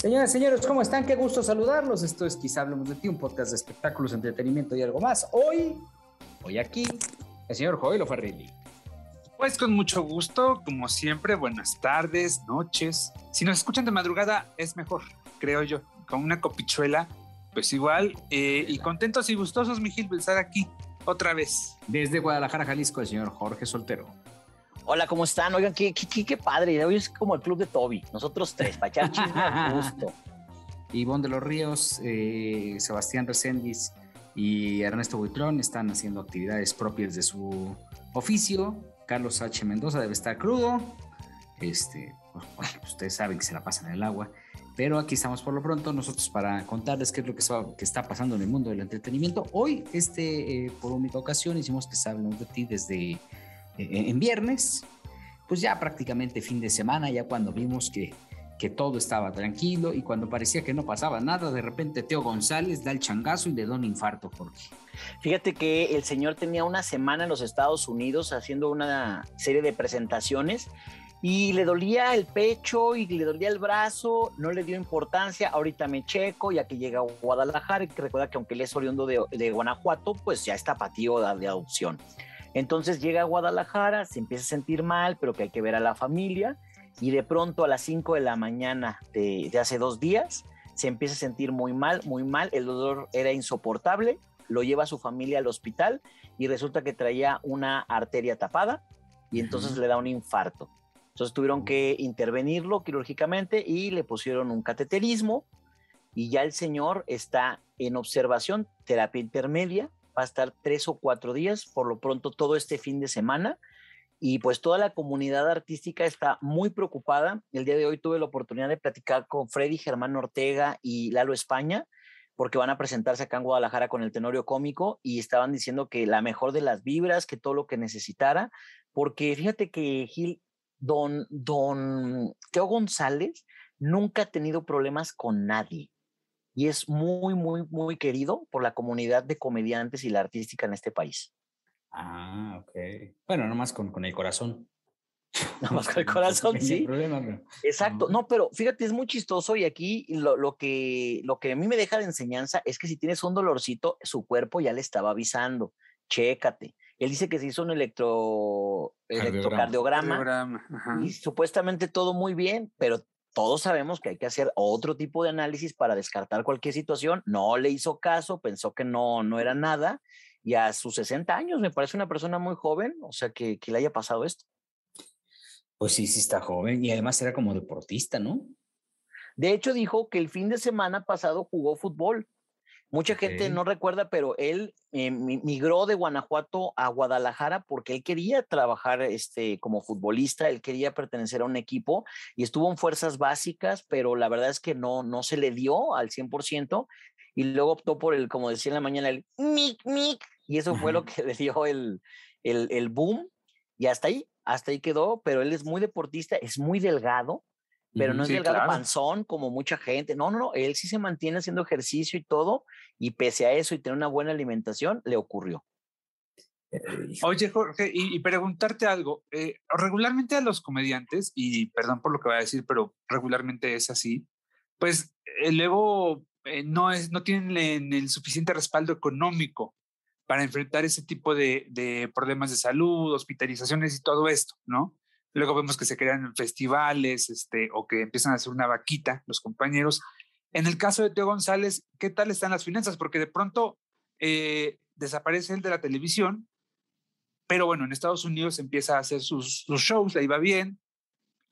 Señoras y señores, ¿cómo están? Qué gusto saludarlos. Esto es Quizá Hablemos de Ti, un podcast de espectáculos, entretenimiento y algo más. Hoy, hoy aquí, el señor Joel Farrilli. Pues con mucho gusto, como siempre, buenas tardes, noches. Si nos escuchan de madrugada, es mejor, creo yo. Con una copichuela, pues igual. Eh, y contentos y gustosos, Miguel, de estar aquí otra vez. Desde Guadalajara, Jalisco, el señor Jorge Soltero. Hola, ¿cómo están? Oigan, qué, qué, qué padre. Hoy es como el club de Toby. Nosotros tres, para echar chisme gusto. Ivonne de los Ríos, eh, Sebastián Reséndiz y Ernesto Buitrón están haciendo actividades propias de su oficio. Carlos H. Mendoza debe estar crudo. Este, bueno, ustedes saben que se la pasan en el agua. Pero aquí estamos por lo pronto nosotros para contarles qué es lo que está, pasando en el mundo del entretenimiento. Hoy, este, eh, por única ocasión, hicimos que hablemos de ti desde en viernes, pues ya prácticamente fin de semana, ya cuando vimos que, que todo estaba tranquilo y cuando parecía que no pasaba nada, de repente Teo González da el changazo y le da un infarto, Jorge. Fíjate que el señor tenía una semana en los Estados Unidos haciendo una serie de presentaciones y le dolía el pecho y le dolía el brazo, no le dio importancia, ahorita me checo, ya que llega a Guadalajara, y recuerda que aunque él es oriundo de, de Guanajuato, pues ya está patío de, de adopción. Entonces llega a Guadalajara, se empieza a sentir mal, pero que hay que ver a la familia, y de pronto a las 5 de la mañana de, de, hace dos días se empieza a sentir muy mal, muy mal, el dolor era insoportable, lo lleva a su familia al hospital y resulta que traía una arteria tapada y entonces uh -huh. le da un infarto. Entonces tuvieron que intervenirlo quirúrgicamente y le pusieron un cateterismo y ya el señor está en observación, terapia intermedia, va a estar tres o cuatro días, por lo pronto todo este fin de semana. Y pues toda la comunidad artística está muy preocupada. El día de hoy tuve la oportunidad de platicar con Freddy Germán Ortega y Lalo España, porque van a presentarse acá en Guadalajara con el Tenorio Cómico y estaban diciendo que la mejor de las vibras, que todo lo que necesitara, porque fíjate que Gil, don, don Teo González nunca ha tenido problemas con nadie y es muy, muy, muy querido por la comunidad de comediantes y la artística en este país. Ah, ok. Bueno, nomás con, con el corazón. Nada más con el corazón, sí. Problema, pero... Exacto. No, pero fíjate, es muy chistoso y aquí lo, lo, que, lo que a mí me deja de enseñanza es que si tienes un dolorcito, su cuerpo ya le estaba avisando. Chécate. Él dice que se hizo un electro, electrocardiograma Cardiograma. y supuestamente todo muy bien, pero todos sabemos que hay que hacer otro tipo de análisis para descartar cualquier situación. No le hizo caso, pensó que no, no era nada. Y a sus 60 años me parece una persona muy joven, o sea, que, que le haya pasado esto. Pues sí, sí está joven y además era como deportista, ¿no? De hecho, dijo que el fin de semana pasado jugó fútbol. Mucha okay. gente no recuerda, pero él eh, migró de Guanajuato a Guadalajara porque él quería trabajar este, como futbolista, él quería pertenecer a un equipo y estuvo en fuerzas básicas, pero la verdad es que no, no se le dio al 100% y luego optó por el, como decía en la mañana, el mic, mic, y eso fue lo que le dio el, el, el boom y hasta ahí, hasta ahí quedó, pero él es muy deportista, es muy delgado, pero no es sí, delgado claro. panzón como mucha gente. No, no, no, él sí se mantiene haciendo ejercicio y todo, y pese a eso y tener una buena alimentación, le ocurrió. Oye, Jorge, y, y preguntarte algo. Eh, regularmente a los comediantes, y perdón por lo que voy a decir, pero regularmente es así, pues eh, luego eh, no, es, no tienen el suficiente respaldo económico para enfrentar ese tipo de, de problemas de salud, hospitalizaciones y todo esto, ¿no? Luego vemos que se crean festivales este, o que empiezan a hacer una vaquita los compañeros. En el caso de Teo González, ¿qué tal están las finanzas? Porque de pronto eh, desaparece el de la televisión, pero bueno, en Estados Unidos empieza a hacer sus, sus shows, le iba bien,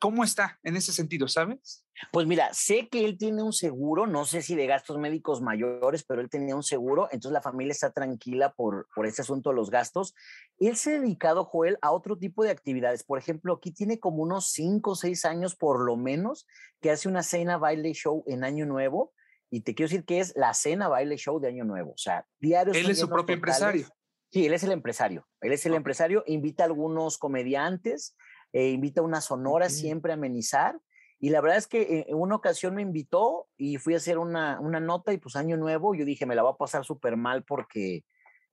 ¿Cómo está en ese sentido, sabes? Pues mira, sé que él tiene un seguro, no sé si de gastos médicos mayores, pero él tenía un seguro, entonces la familia está tranquila por, por ese asunto de los gastos. Él se ha dedicado, Joel, a otro tipo de actividades. Por ejemplo, aquí tiene como unos cinco o seis años por lo menos que hace una cena baile show en Año Nuevo. Y te quiero decir que es la cena baile show de Año Nuevo. O sea, diario. Él es su propio empresario. Sí, él es el empresario. Él es el empresario, invita a algunos comediantes eh, invita a una sonora siempre a amenizar. Y la verdad es que en una ocasión me invitó y fui a hacer una, una nota y pues año nuevo, yo dije, me la va a pasar súper mal porque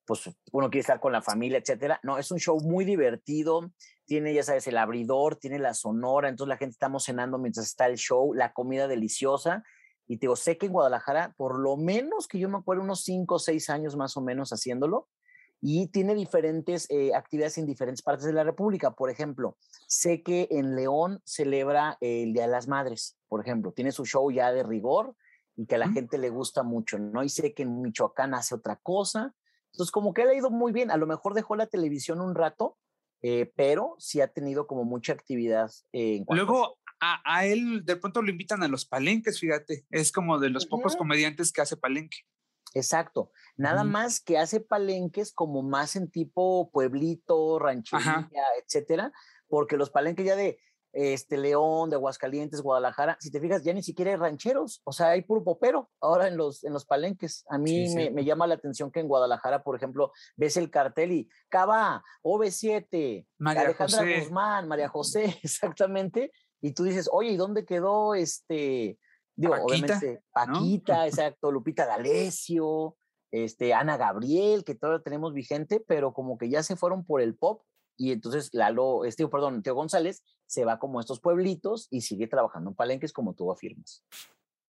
pues uno quiere estar con la familia, etcétera. No, es un show muy divertido, tiene, ya sabes, el abridor, tiene la sonora, entonces la gente estamos cenando mientras está el show, la comida deliciosa. Y te digo, sé que en Guadalajara, por lo menos que yo me acuerdo, unos cinco o seis años más o menos haciéndolo, y tiene diferentes eh, actividades en diferentes partes de la República. Por ejemplo, sé que en León celebra el Día de las Madres, por ejemplo, tiene su show ya de rigor y que a la gente le gusta mucho, ¿no? Y sé que en Michoacán hace otra cosa. Entonces, como que él ha ido muy bien, a lo mejor dejó la televisión un rato, eh, pero sí ha tenido como mucha actividad. Luego, a, a, él de pronto lo invitan a los palenques, fíjate, es como de los pocos comediantes que hace palenque. Exacto. Nada más que hace palenques como más en tipo pueblito, ranchería, etcétera, porque los palenques ya de este León, de Aguascalientes, Guadalajara, si te fijas, ya ni siquiera hay rancheros, o sea, hay puro popero ahora en los, en los palenques. A mí Me, llama la atención que en Guadalajara, por ejemplo, ves el cartel y Cava, OV7, Alejandra Guzmán, María José, exactamente, y tú dices, oye, ¿y dónde quedó este Digo, Paquita, obviamente, Paquita, exacto, Lupita D'Alessio, este, Ana Gabriel, que todavía tenemos vigente, pero como que ya se fueron por el pop y entonces Lalo, este, perdón, Teo González se va como a estos pueblitos y sigue trabajando en palenques como tú afirmas.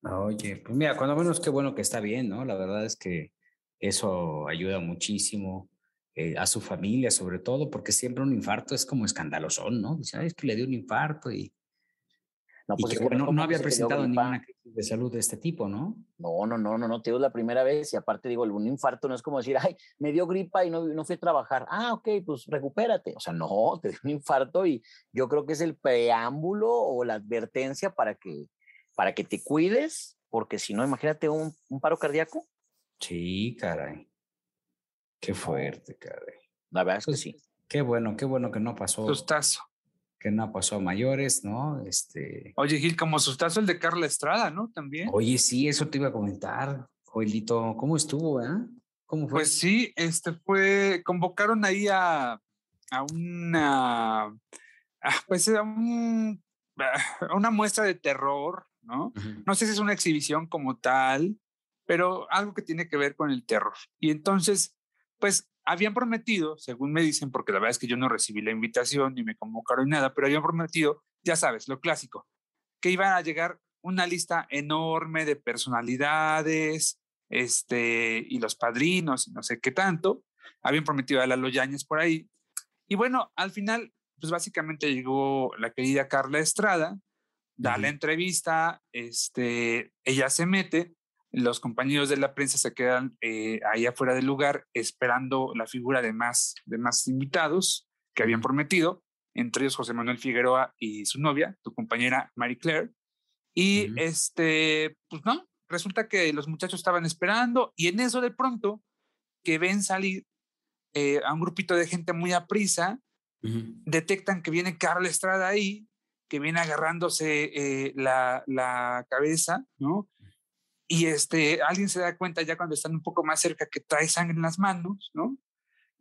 Oye, pues mira, cuando menos qué bueno que está bien, ¿no? La verdad es que eso ayuda muchísimo eh, a su familia, sobre todo, porque siempre un infarto es como escandaloso, ¿no? Dice, es que le dio un infarto y no, pues no, había presentado ninguna crisis de salud de este tipo, ¿no? No, no, no, no, no, te digo la primera vez y aparte digo, un infarto no es como decir, ay, me dio gripa y no, no fui a trabajar. Ah, ok, pues recupérate. O sea, no, te dio un infarto y yo creo que es el preámbulo o la advertencia para que, para que te cuides, porque si no, imagínate un, un paro cardíaco. Sí, caray. Qué fuerte, caray. La verdad es que pues, sí. Qué bueno, qué bueno que no pasó. Sustazo que no pasó a mayores, ¿no? Este... Oye, Gil, como sustazo el de Carla Estrada, ¿no? También. Oye, sí, eso te iba a comentar, Joelito. ¿Cómo estuvo, eh? ¿Cómo fue? Pues sí, este fue, convocaron ahí a, a una, pues a, una muestra de terror, ¿no? No sé si es una exhibición como tal, pero algo que tiene que ver con el terror. Y entonces, pues habían prometido, según me dicen, porque la verdad es que yo no recibí la invitación ni me convocaron nada, pero habían prometido, ya sabes, lo clásico, que iban a llegar una lista enorme de personalidades, este, y los padrinos, y no sé qué tanto. Habían prometido a Lalo Yáñez por ahí. Y bueno, al final, pues básicamente llegó la querida Carla Estrada, da la entrevista, este, ella se mete, los compañeros de la prensa se quedan eh, ahí afuera del lugar esperando la figura de más, de más invitados que habían prometido, entre ellos José Manuel Figueroa y su novia, tu compañera Marie Claire. Y este, pues no, resulta que los muchachos estaban esperando y en eso de pronto que ven salir eh, a un grupito de gente muy a prisa, detectan que viene Carla Estrada ahí, que viene agarrándose eh, la, la, cabeza, ¿no? Y este, alguien se da cuenta ya cuando están un poco más cerca que trae sangre en las manos, ¿no?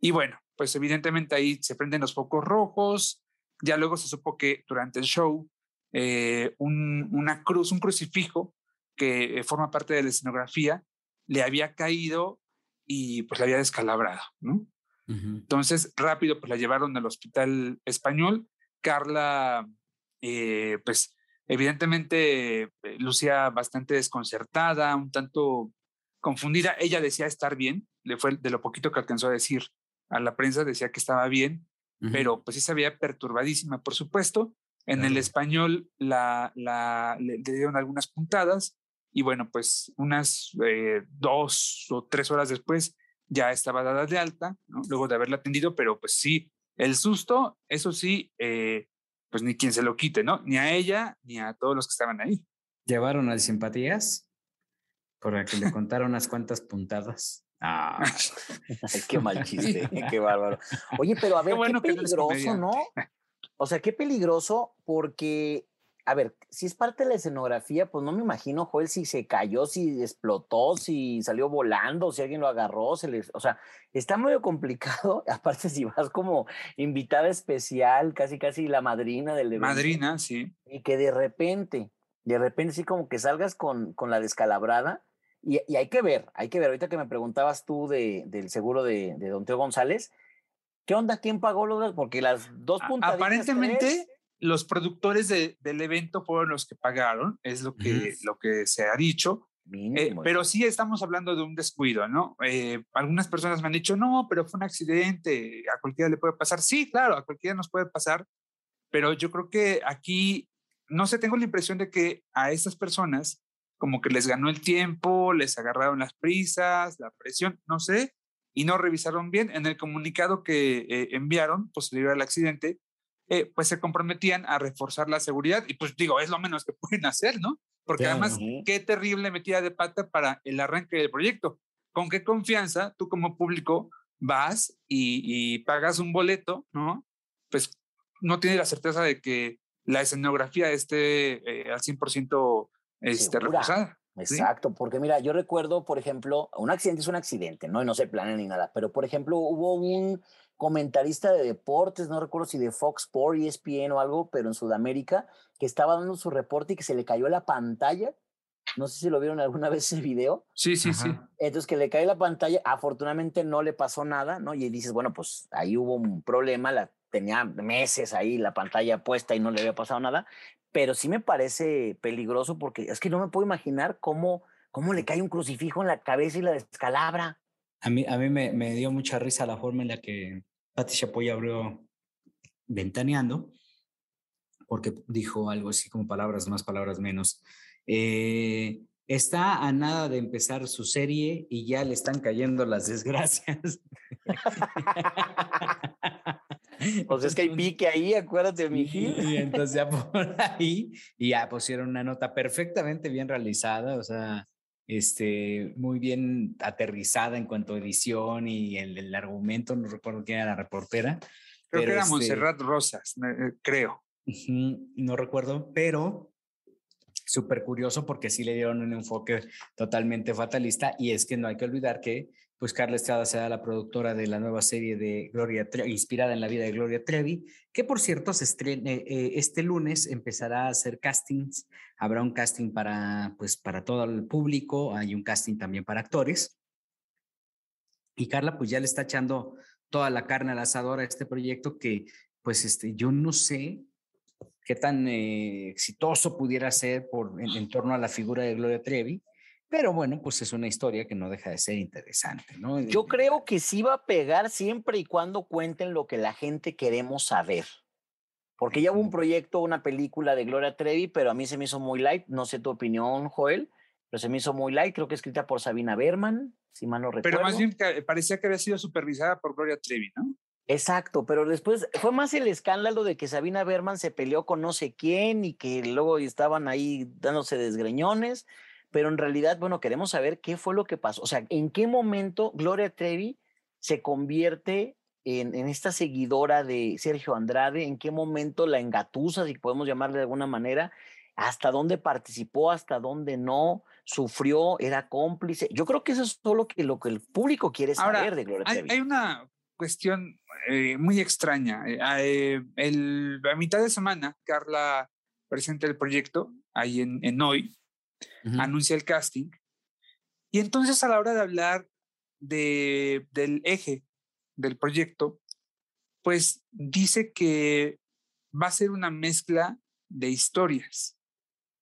Y bueno, pues evidentemente ahí se prenden los focos rojos, ya luego se supo que durante el show eh, un, una cruz, un crucifijo que forma parte de la escenografía, le había caído y pues la había descalabrado, ¿no? Entonces, rápido, pues la llevaron al hospital español. Carla, eh, pues Evidentemente, eh, lucía bastante desconcertada, un tanto confundida. Ella decía estar bien, le fue de lo poquito que alcanzó a decir a la prensa, decía que estaba bien, pero pues sí se veía perturbadísima, por supuesto. En el español la, la, le, dieron algunas puntadas y bueno, pues unas eh, dos o tres horas después ya estaba dada de alta, luego de haberla atendido, pero pues sí, el susto, eso sí, eh, pues ni quien se lo quite, ¿no? Ni a ella, ni a todos los que estaban ahí. ¿Llevaron al simpatías? Por que le contaron unas cuantas puntadas. Ah. qué mal chiste, qué bárbaro. Oye, pero a ver, qué, qué peligroso, ¿no? O sea, qué peligroso porque a ver, si es parte de la escenografía, pues no me imagino, Joel, si se cayó, si explotó, si salió volando, si alguien lo agarró, se les, o sea, está muy complicado. Aparte, si vas como invitada especial, casi casi la madrina del evento. Madrina, sí. Y que de repente, de repente sí como que salgas con, con la descalabrada. Y, y, hay que ver, hay que ver. Ahorita que me preguntabas tú de, del seguro de, de Don Teo González, ¿qué onda? ¿Quién pagó los? Porque las dos puntas. Aparentemente los productores del evento fueron los que pagaron, es lo que, lo que se ha dicho. Eh, pero sí estamos hablando de un descuido, ¿no? Eh, algunas personas me han dicho, no, pero fue un accidente, a cualquiera le puede pasar. Sí, claro, a cualquiera nos puede pasar, pero yo creo que aquí, no sé, tengo la impresión de que a estas personas como que les ganó el tiempo, les agarraron las prisas, la presión, no sé, y no revisaron bien. En el comunicado que eh, enviaron posterior al accidente, eh, pues se comprometían a reforzar la seguridad y pues digo, es lo menos que pueden hacer, ¿no? Porque además, qué terrible metida de pata para el arranque del proyecto. ¿Con qué confianza tú como público vas y, pagas un boleto, ¿no? Pues no tienes la certeza de que la escenografía esté eh, al 100% este, reforzada. Exacto, porque mira, yo recuerdo, por ejemplo, un accidente es un accidente, ¿no? Y no se planea ni nada, pero por ejemplo, hubo un comentarista de deportes, no recuerdo si de Fox Sports, ESPN o algo, pero en Sudamérica, que estaba dando su reporte y que se le cayó la pantalla. No sé si lo vieron alguna vez ese video. Sí, sí, sí. Entonces que le cae la pantalla, afortunadamente no le pasó nada, ¿no? Y dices, bueno, pues ahí hubo un problema, la, tenía meses ahí la pantalla puesta y no le había pasado nada, pero sí me parece peligroso porque es que no me puedo imaginar cómo, cómo le cae un crucifijo en la cabeza y la descalabra. A mí, a mí me, me dio mucha risa la forma en la que Pati Chapoy abrió ventaneando, porque dijo algo así como palabras más, palabras menos. Eh, está a nada de empezar su serie y ya le están cayendo las desgracias. Pues es que hay pique ahí, acuérdate, mi Y entonces ya por ahí, y ya pusieron una nota perfectamente bien realizada, o sea, este, muy bien aterrizada en cuanto a edición y el, argumento, no recuerdo quién era la reportera. Creo que era este Montserrat Rosas, eh, creo. No recuerdo, pero súper curioso porque sí le dieron un enfoque totalmente fatalista y es que no hay que olvidar que pues Carla Estrada será la productora de la nueva serie de Gloria Trevi, inspirada en la vida de Gloria Trevi, que por cierto se estrena, eh, este lunes empezará a hacer castings, habrá un casting para, pues, para todo el público, hay un casting también para actores. Y Carla pues ya le está echando toda la carne al asador a este proyecto que pues este, yo no sé qué tan eh, exitoso pudiera ser por, en torno a la figura de Gloria Trevi, pero bueno, pues es una historia que no deja de ser interesante, ¿no? Yo creo que sí va a pegar siempre y cuando cuenten lo que la gente queremos saber. Porque ya hubo un proyecto, una película de Gloria Trevi, pero a mí se me hizo muy light. No sé tu opinión, Joel, pero se me hizo muy light. Creo que escrita por Sabina Berman, si mal no recuerdo. Pero más bien parecía que había sido supervisada por Gloria Trevi, ¿no? Exacto, pero después fue más el escándalo de que Sabina Berman se peleó con no sé quién y que luego estaban ahí dándose desgreñones pero en realidad, bueno, queremos saber qué fue lo que pasó. O sea, en qué momento Gloria Trevi se convierte en, esta seguidora de Sergio Andrade, en qué momento la engatusa, si podemos llamarle de alguna manera, hasta dónde participó, hasta dónde no, sufrió, era cómplice. Yo creo que eso es todo lo que, lo que el público quiere saber de Gloria Trevi. Hay una cuestión eh, muy extraña. Eh, eh, el, a mitad de semana, Carla presenta el proyecto ahí en, en Hoy, anuncia el casting. Y entonces a la hora de hablar de, del eje del proyecto, pues dice que va a ser una mezcla de historias,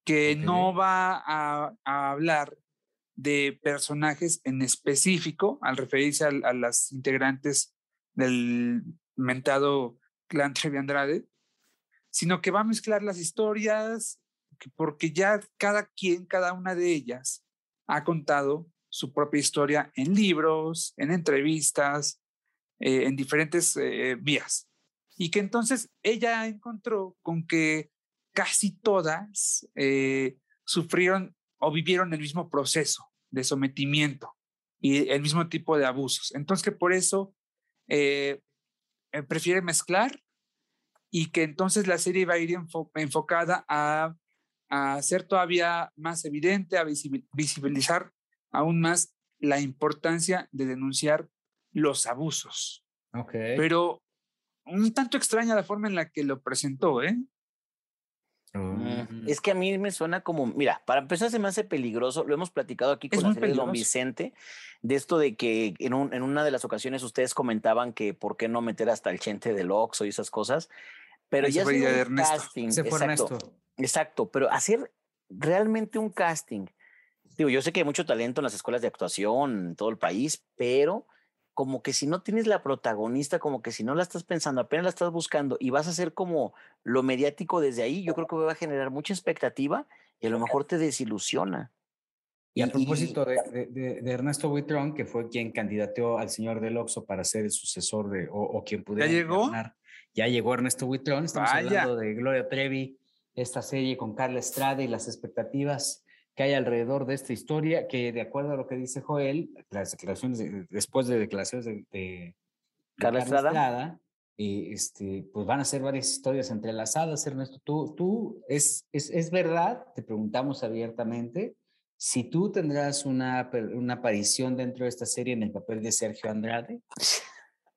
que no va a, hablar de personajes en específico al referirse a, a las integrantes del mentado clan Trevi Andrade, sino que va a mezclar las historias porque ya cada quien, cada una de ellas ha contado su propia historia en libros, en entrevistas, eh, en diferentes eh, vías. y que entonces ella encontró con que casi todas eh, sufrieron o vivieron el mismo proceso de sometimiento y el mismo tipo de abusos. Entonces que por eso eh, eh, prefiere mezclar y que entonces la serie va a ir enfocada a, a ser todavía más evidente, a visibilizar aún más la importancia de denunciar los abusos. Okay. Pero un tanto extraña la forma en la que lo presentó, ¿eh? Mm, es que a mí me suena como, mira, para empezar se me hace peligroso, lo hemos platicado aquí con la serie de Don Vicente, de esto de que en, un, en, una de las ocasiones ustedes comentaban que por qué no meter hasta el chente del Oxxo y esas cosas, pero ya se fue un casting, se fue exacto, exacto, pero hacer realmente un casting, digo, yo sé que hay mucho talento en las escuelas de actuación en todo el país, pero como que si no tienes la protagonista, como que si no la estás pensando, apenas la estás buscando y vas a hacer como lo mediático desde ahí, yo creo que va a generar mucha expectativa y a lo mejor te desilusiona. Y a propósito de, de, Ernesto Buitrón, que fue quien candidateó al señor del Oxo para ser el sucesor de, o, quien pudiera ¿Ya llegó? Ya llegó Ernesto Buitrón, estamos hablando de Gloria Trevi, esta serie con Carla Estrada y las expectativas que hay alrededor de esta historia, que de acuerdo a lo que dice Joel, las declaraciones, después de declaraciones de, de, Carla Estrada, y este, pues van a ser varias historias entrelazadas, Ernesto. Tú, tú es, es, es verdad, te preguntamos abiertamente, si tú tendrás una, una aparición dentro de esta serie en el papel de Sergio Andrade.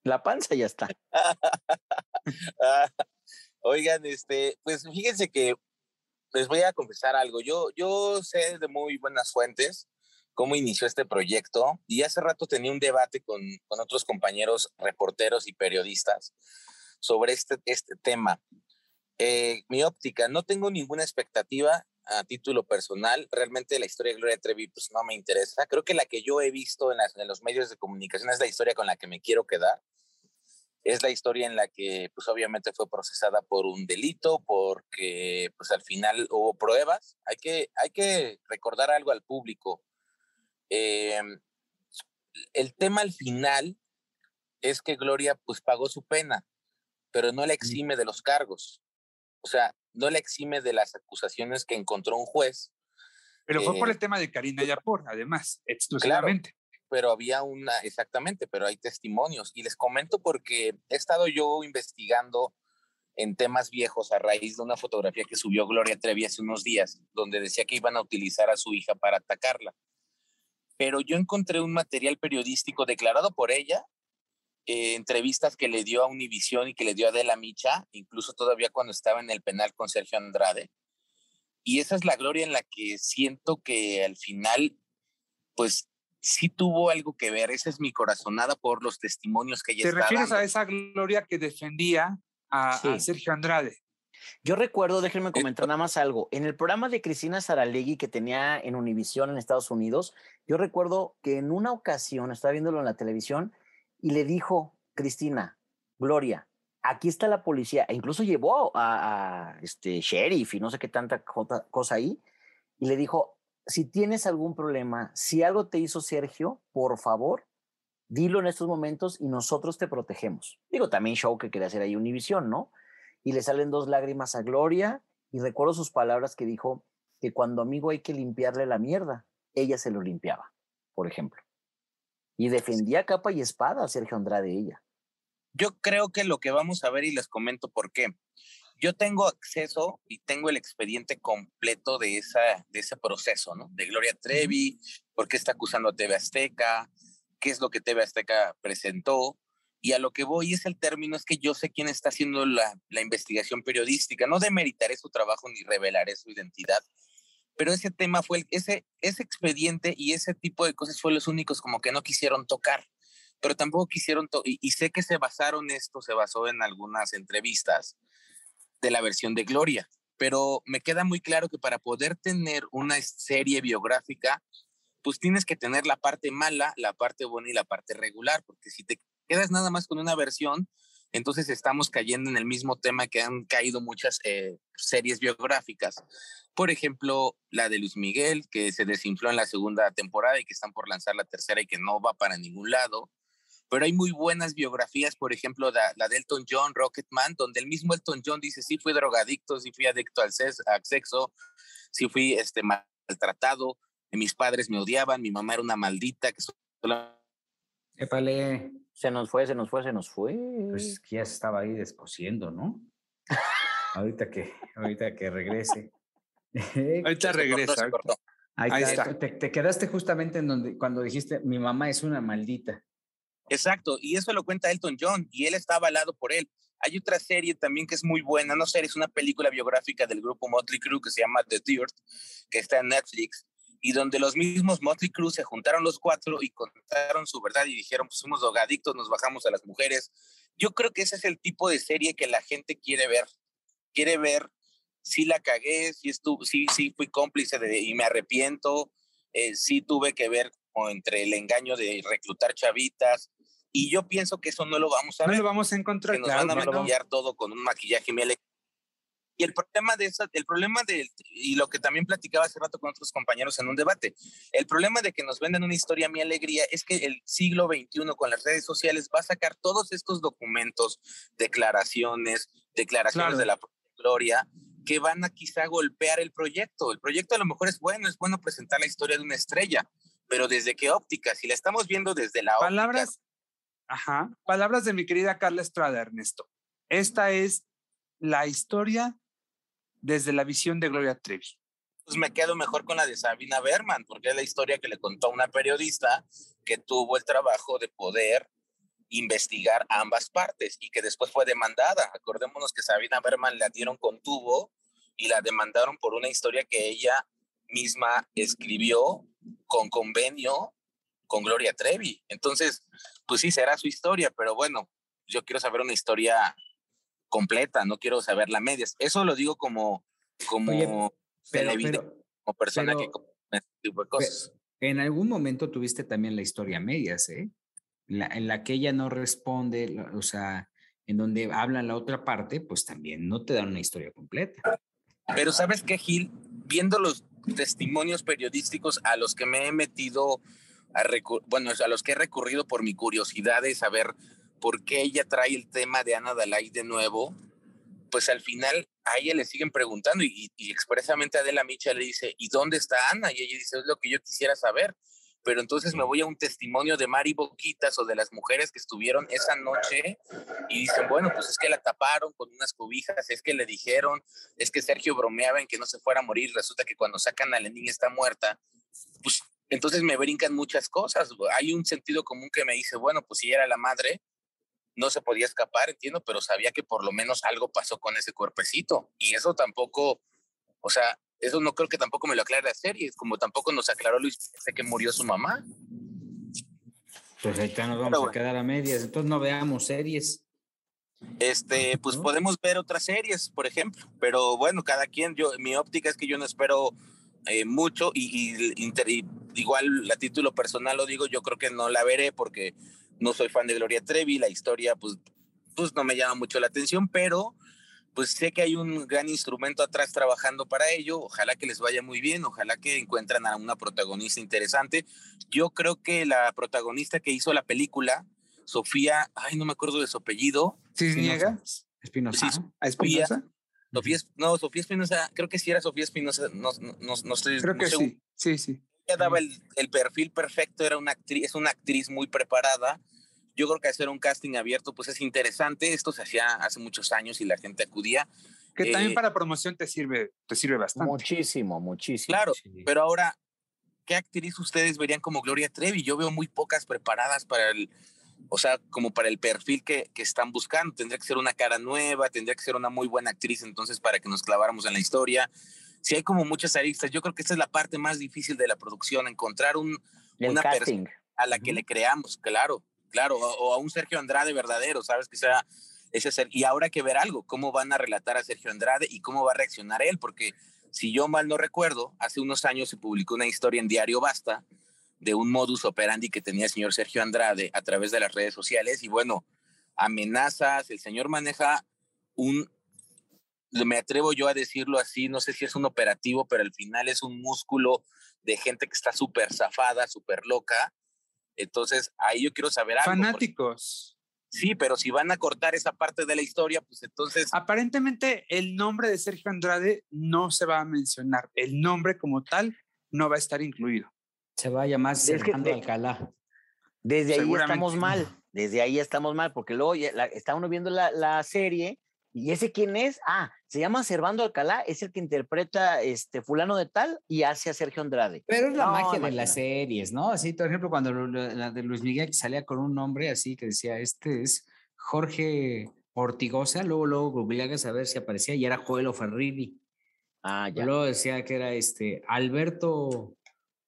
La panza ya está. Oigan, este, pues fíjense que les voy a confesar algo. Yo, yo sé de muy buenas fuentes cómo inició este proyecto y hace rato tenía un debate con, con otros compañeros reporteros y periodistas sobre este, este tema. Eh, mi óptica, no tengo ninguna expectativa a título personal. Realmente la historia de Gloria Trevi pues no me interesa. Creo que la que yo he visto en, las, en los medios de comunicación es la historia con la que me quiero quedar es la historia en la que pues obviamente fue procesada por un delito, porque pues al final hubo pruebas. Hay que, hay que recordar algo al público. Em, el tema al final es que Gloria pues pagó su pena, pero no la exime de los cargos. O sea, no la exime de las acusaciones que encontró un juez. Pero fue por eh el tema de Karina Yapor, además, exclusivamente pero había una, exactamente, pero hay testimonios. Y les comento porque he estado yo investigando en temas viejos a raíz de una fotografía que subió Gloria Trevi hace unos días, donde decía que iban a utilizar a su hija para atacarla. Pero yo encontré un material periodístico declarado por ella, eh, entrevistas que le dio a Univisión y que le dio a Adela Micha, incluso todavía cuando estaba en el penal con Sergio Andrade. Y esa es la gloria en la que siento que al final, pues sí tuvo algo que ver. Esa es mi corazonada por los testimonios que ella ¿Te refieres a esa gloria que defendía a, Sergio Andrade? Yo recuerdo, déjenme comentar nada más algo. En el programa de Cristina Saralegui que tenía en Univisión en Estados Unidos, yo recuerdo que en una ocasión estaba viéndolo en la televisión y le dijo, Cristina, Gloria, aquí está la policía. E incluso llevó a, a este sheriff y no sé qué tanta cosa ahí. Y le dijo, si tienes algún problema, si algo te hizo Sergio, por favor, dilo en estos momentos y nosotros te protegemos. Digo, también show que quería hacer ahí Univisión, ¿no? Y le salen dos lágrimas a Gloria y recuerdo sus palabras que dijo que cuando amigo hay que limpiarle la mierda, ella se lo limpiaba, por ejemplo. Y defendía capa y espada a Sergio Andrade ella. Yo creo que lo que vamos a ver y les comento por qué yo tengo acceso y tengo el expediente completo de, esa, de ese proceso, ¿no? De Gloria Trevi, por qué está acusando a TV Azteca, qué es lo que TV Azteca presentó. Y a lo que voy es el término, es que yo sé quién está haciendo la, la investigación periodística. No demeritaré su trabajo ni revelaré su identidad, pero ese tema fue, ese, ese expediente y ese tipo de cosas fue los únicos como que no quisieron tocar, pero tampoco quisieron, y, y sé que se basaron esto, se basó en algunas entrevistas de la versión de Gloria. Pero me queda muy claro que para poder tener una serie biográfica, pues tienes que tener la parte mala, la parte buena y la parte regular, porque si te quedas nada más con una versión, entonces estamos cayendo en el mismo tema que han caído muchas eh, series biográficas. Por ejemplo, la de Luis Miguel, que se desinfló en la segunda temporada y que están por lanzar la tercera y que no va para ningún lado. Pero hay muy buenas biografías, por ejemplo, la, la de Elton John, Rocketman, donde el mismo Elton John dice, sí fui drogadicto, sí fui adicto al, sexo, sí fui este, maltratado, mis padres me odiaban, mi mamá era una maldita, que Épale. Se nos fue, se nos fue, se nos fue. Pues que ya estaba ahí descosiendo, ¿no? ahorita que, ahorita que regrese. ahorita regresa. Ahí, está. Te, te, quedaste justamente en donde cuando dijiste mi mamá es una maldita. Exacto, y eso lo cuenta Elton John, y él está avalado por él. Hay otra serie también que es muy buena, no sé, es una película biográfica del grupo Motley Crue que se llama The Dirt, que está en Netflix, y donde los mismos Motley Crue se juntaron los cuatro y contaron su verdad y dijeron, pues somos drogadictos, nos bajamos a las mujeres. Yo creo que ese es el tipo de serie que la gente quiere ver. Quiere ver si la cagué, si, estuve, si, fui cómplice de, y me arrepiento, eh, si tuve que ver entre el engaño de reclutar chavitas, y yo pienso que eso no lo vamos a no ver. lo vamos a encontrar. Que nos van a maquillar todo con un maquillaje Y el problema de eso, el problema de, y lo que también platicaba hace rato con otros compañeros en un debate, el problema de que nos venden una historia mi alegría es que el siglo XXI con las redes sociales va a sacar todos estos documentos, declaraciones, declaraciones de la gloria, que van a quizá golpear el proyecto. El proyecto a lo mejor es bueno, es bueno presentar la historia de una estrella, pero desde qué óptica, si la estamos viendo desde la Palabras, Ajá. Palabras de mi querida Carla Estrada, Ernesto. Esta es la historia desde la visión de Gloria Trevi. Pues me quedo mejor con la de Sabina Berman, porque es la historia que le contó una periodista que tuvo el trabajo de poder investigar ambas partes y que después fue demandada. Acordémonos que Sabina Berman la dieron con tubo y la demandaron por una historia que ella misma escribió con convenio con Gloria Trevi. Entonces, pues sí, será su historia, pero bueno, yo quiero saber una historia completa, no quiero saber la media. Eso lo digo como, como, como persona que este tipo de cosas. En algún momento tuviste también la historia medias, ¿eh? en la que ella no responde, o sea, en donde habla la otra parte, pues también no te dan una historia completa. Pero sabes qué, Gil, viendo los testimonios periodísticos a los que me he metido bueno, a los que he recurrido por mi curiosidad de saber por qué ella trae el tema de Ana Dalai de nuevo, pues al final a ella le siguen preguntando y, expresamente Adela Micha le dice, ¿y dónde está Ana? Y ella dice, es lo que yo quisiera saber. Pero entonces me voy a un testimonio de Mari Boquitas o de las mujeres que estuvieron esa noche y dicen, bueno, pues es que la taparon con unas cobijas, es que le dijeron, es que Sergio bromeaba en que no se fuera a morir, resulta que cuando sacan a la niña está muerta. Pues entonces me brincan muchas cosas. Hay un sentido común que me dice, bueno, pues si era la madre, no se podía escapar, entiendo, pero sabía que por lo menos algo pasó con ese cuerpecito. Y eso tampoco, o sea, eso no creo que tampoco me lo aclare la serie, como tampoco nos aclaró Luis sé que murió su mamá. Pues ahí nos vamos a quedar a medias, entonces no veamos series. Este, pues podemos ver otras series, por ejemplo, pero bueno, cada quien, yo, mi óptica es que yo no espero eh, mucho y, igual a título personal lo digo, yo creo que no la veré porque no soy fan de Gloria Trevi, la historia pues, pues no me llama mucho la atención, pero pues sé que hay un gran instrumento atrás trabajando para ello, ojalá que les vaya muy bien, ojalá que encuentren a una protagonista interesante. Yo creo que la protagonista que hizo la película, Sofía, ay, no me acuerdo de su apellido. ¿Sí, niega? Espinosa. Sí, Espinosa. Sofía, no, Sofía Espinosa, creo que sí era Sofía Espinosa, no, no, no, estoy Creo que sí, sí, sí. Ella daba el, el, perfil perfecto, era una actriz, es una actriz muy preparada. Yo creo que hacer un casting abierto, pues es interesante. Esto se hacía hace muchos años y la gente acudía. Que también eh, para promoción te sirve, te sirve bastante. Muchísimo, muchísimo. Claro, pero ahora, ¿qué actriz ustedes verían como Gloria Trevi? Yo veo muy pocas preparadas para el, o sea, como para el perfil que, que, están buscando. Tendría que ser una cara nueva, tendría que ser una muy buena actriz, entonces, para que nos claváramos en la historia. Si hay como muchas aristas, yo creo que esta es la parte más difícil de la producción, encontrar un, una persona a la que le creamos, claro, claro, o, a un Sergio Andrade verdadero, ¿sabes? Que sea ese ser. Y ahora hay que ver algo, cómo van a relatar a Sergio Andrade y cómo va a reaccionar él, porque si yo mal no recuerdo, hace unos años se publicó una historia en Diario Basta de un modus operandi que tenía el señor Sergio Andrade a través de las redes sociales y bueno, amenazas, el señor maneja un, me atrevo yo a decirlo así, no sé si es un operativo, pero al final es un músculo de gente que está súper zafada, súper loca, Entonces, ahí yo quiero saber algo. Fanáticos. Sí, pero si van a cortar esa parte de la historia, pues entonces... Aparentemente el nombre de Sergio Andrade no se va a mencionar. El nombre como tal no va a estar incluido. Se va a llamar Sergio Alcalá. Desde ahí estamos mal, desde ahí estamos mal, porque luego está uno viendo la, la, serie y ese quién es, ah, se llama Servando Alcalá, es el que interpreta este fulano de tal y hace a Sergio Andrade. Pero es la magia de las series, ¿no? Así, por ejemplo, cuando la de Luis Miguel salía con un nombre así que decía, este es Jorge Ortigosa, luego luego googleagas a ver si aparecía y era Joel Ferrini. Ah, ya. Luego decía que era este Alberto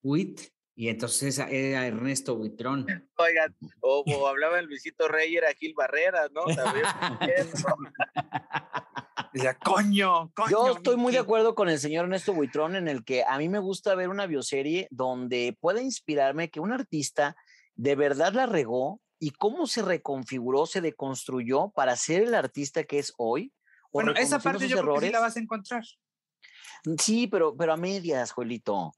Witt y entonces era Ernesto Buitrón. Oigan, o, hablaba el Luisito Rey, era Gil Barrera, ¿no? Decía, coño, coño. Yo estoy muy de acuerdo con el señor Ernesto Buitrón en el que a mí me gusta ver una bioserie donde pueda inspirarme que un artista de verdad la regó y cómo se reconfiguró, se deconstruyó para ser el artista que es hoy. Bueno, esa parte yo creo que sí la vas a encontrar. Sí, pero, pero a medias, Joelito.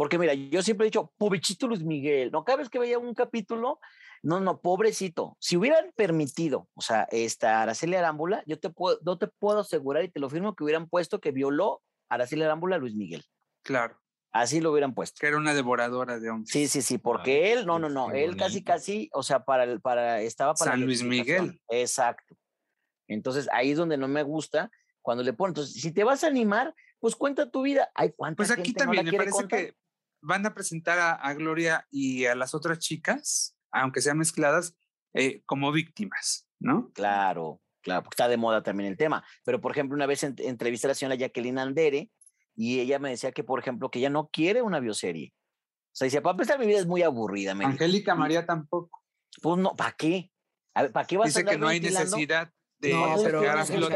Porque mira, yo siempre he dicho, pobrecito Luis Miguel, ¿no? Cada vez que veía un capítulo, no, no, pobrecito. Si hubieran permitido, o sea, esta Araceli Arámbula, yo te puedo, no te puedo asegurar y te lo firmo que hubieran puesto que violó Araceli Arámbula a Luis Miguel. Claro. Así lo hubieran puesto. Que era una devoradora de hombres. Sí, sí, sí, porque él, no, no, no, él casi, casi, o sea, para, el, para, estaba para. San Luis Miguel. Exacto. Entonces ahí es donde no me gusta cuando le ponen. Entonces, si te vas a animar, pues cuenta tu vida. Hay cuánta Pues aquí también me parece que van a presentar a, Gloria y a las otras chicas, aunque sean mezcladas, eh, como víctimas, ¿no? Claro, claro, porque está de moda también el tema. Pero, por ejemplo, una vez entrevisté a la señora Jacqueline Andere y ella me decía que, por ejemplo, que ella no quiere una bioserie. O sea, dice, para empezar, mi vida es muy aburrida. Angélica María tampoco. Pues no, ¿para qué? ¿para qué vas Dice a que no hay necesidad de no, pero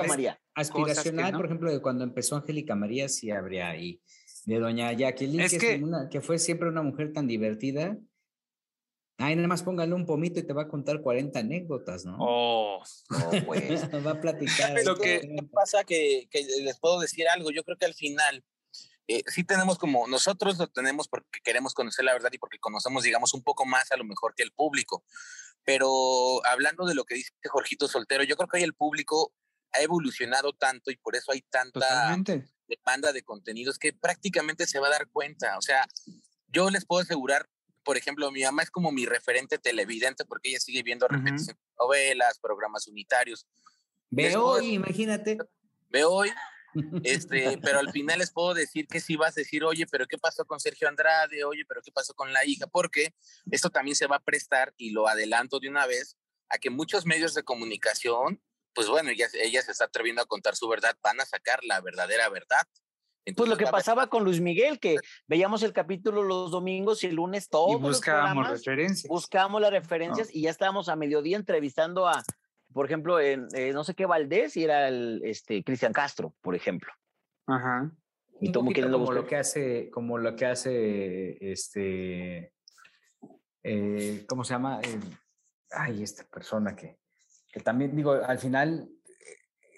María. Aspiracional, por ejemplo, de cuando empezó Angélica María, sí habría ahí de doña Jacqueline, que, que, fue siempre una mujer tan divertida. Ay, nada más póngale un pomito y te va a contar 40 anécdotas, ¿no? Oh, oh pues. va a platicar. Lo que pasa que, que, les puedo decir algo, yo creo que al final eh, sí tenemos como, nosotros lo tenemos porque queremos conocer la verdad y porque conocemos, digamos, un poco más a lo mejor que el público. Pero hablando de lo que dice Jorgito Soltero, yo creo que hoy el público ha evolucionado tanto y por eso hay tanta... Totalmente demanda de contenidos que prácticamente se va a dar cuenta. O sea, yo les puedo asegurar, por ejemplo, mi mamá es como mi referente televidente porque ella sigue viendo novelas, programas unitarios. Veo hoy, imagínate. Veo hoy. Este, pero al final les puedo decir que si vas a decir, oye, pero ¿qué pasó con Sergio Andrade? Oye, pero ¿qué pasó con la hija? Porque esto también se va a prestar, y lo adelanto de una vez, a que muchos medios de comunicación pues bueno, ella, ella se está atreviendo a contar su verdad, van a sacar la verdadera verdad. pues lo que pasaba con Luis Miguel, que veíamos el capítulo los domingos y el lunes todos. Y buscábamos referencias. Buscábamos las referencias y ya estábamos a mediodía entrevistando a, por ejemplo, en eh, no sé qué Valdés y era el este, Cristian Castro, por ejemplo. Ajá. Y todo como lo que hace, como lo que hace este, eh, ¿cómo se llama? Eh, ay, esta persona que que también digo, al final,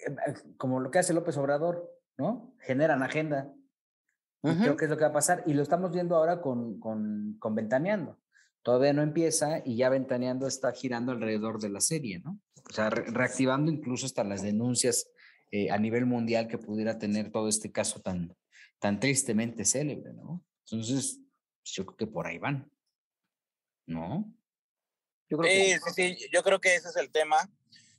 eh, eh, como lo que hace López Obrador, ¿no? Generan agenda. creo que es lo que va a pasar. Y lo estamos viendo ahora con, con, con, Ventaneando. Todavía no empieza y ya Ventaneando está girando alrededor de la serie, ¿no? O sea, reactivando incluso hasta las denuncias eh, a nivel mundial que pudiera tener todo este caso tan, tan tristemente célebre, ¿no? Entonces, pues, yo creo que por ahí van, ¿no? Yo creo sí, que... sí, sí, yo creo que ese es el tema.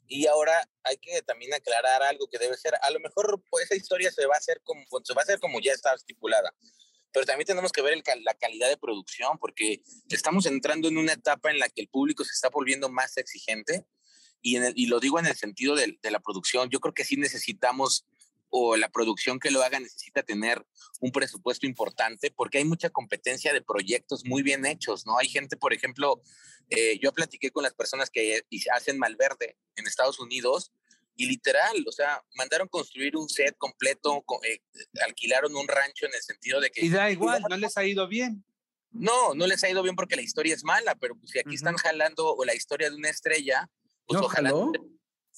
Y ahora hay que también aclarar algo que debe ser, a lo mejor pues, esa historia se va a hacer como, se va a hacer como ya está estipulada, pero también tenemos que ver la calidad de producción, porque estamos entrando en una etapa en la que el público se está volviendo más exigente, y, en y lo digo en el sentido de, de la producción, yo creo que sí necesitamos o la producción que lo haga necesita tener un presupuesto importante porque hay mucha competencia de proyectos muy bien hechos, ¿no? Hay gente, por ejemplo, eh, yo platiqué con las personas que hacen Malverde en Estados Unidos y literal, o sea, mandaron construir un set completo, eh, alquilaron un rancho en el sentido de que... Y da igual, no les ha ido bien. No, no les ha ido bien porque la historia es mala, pero pues, si aquí están jalando o la historia de una estrella, pues ¿No ojalá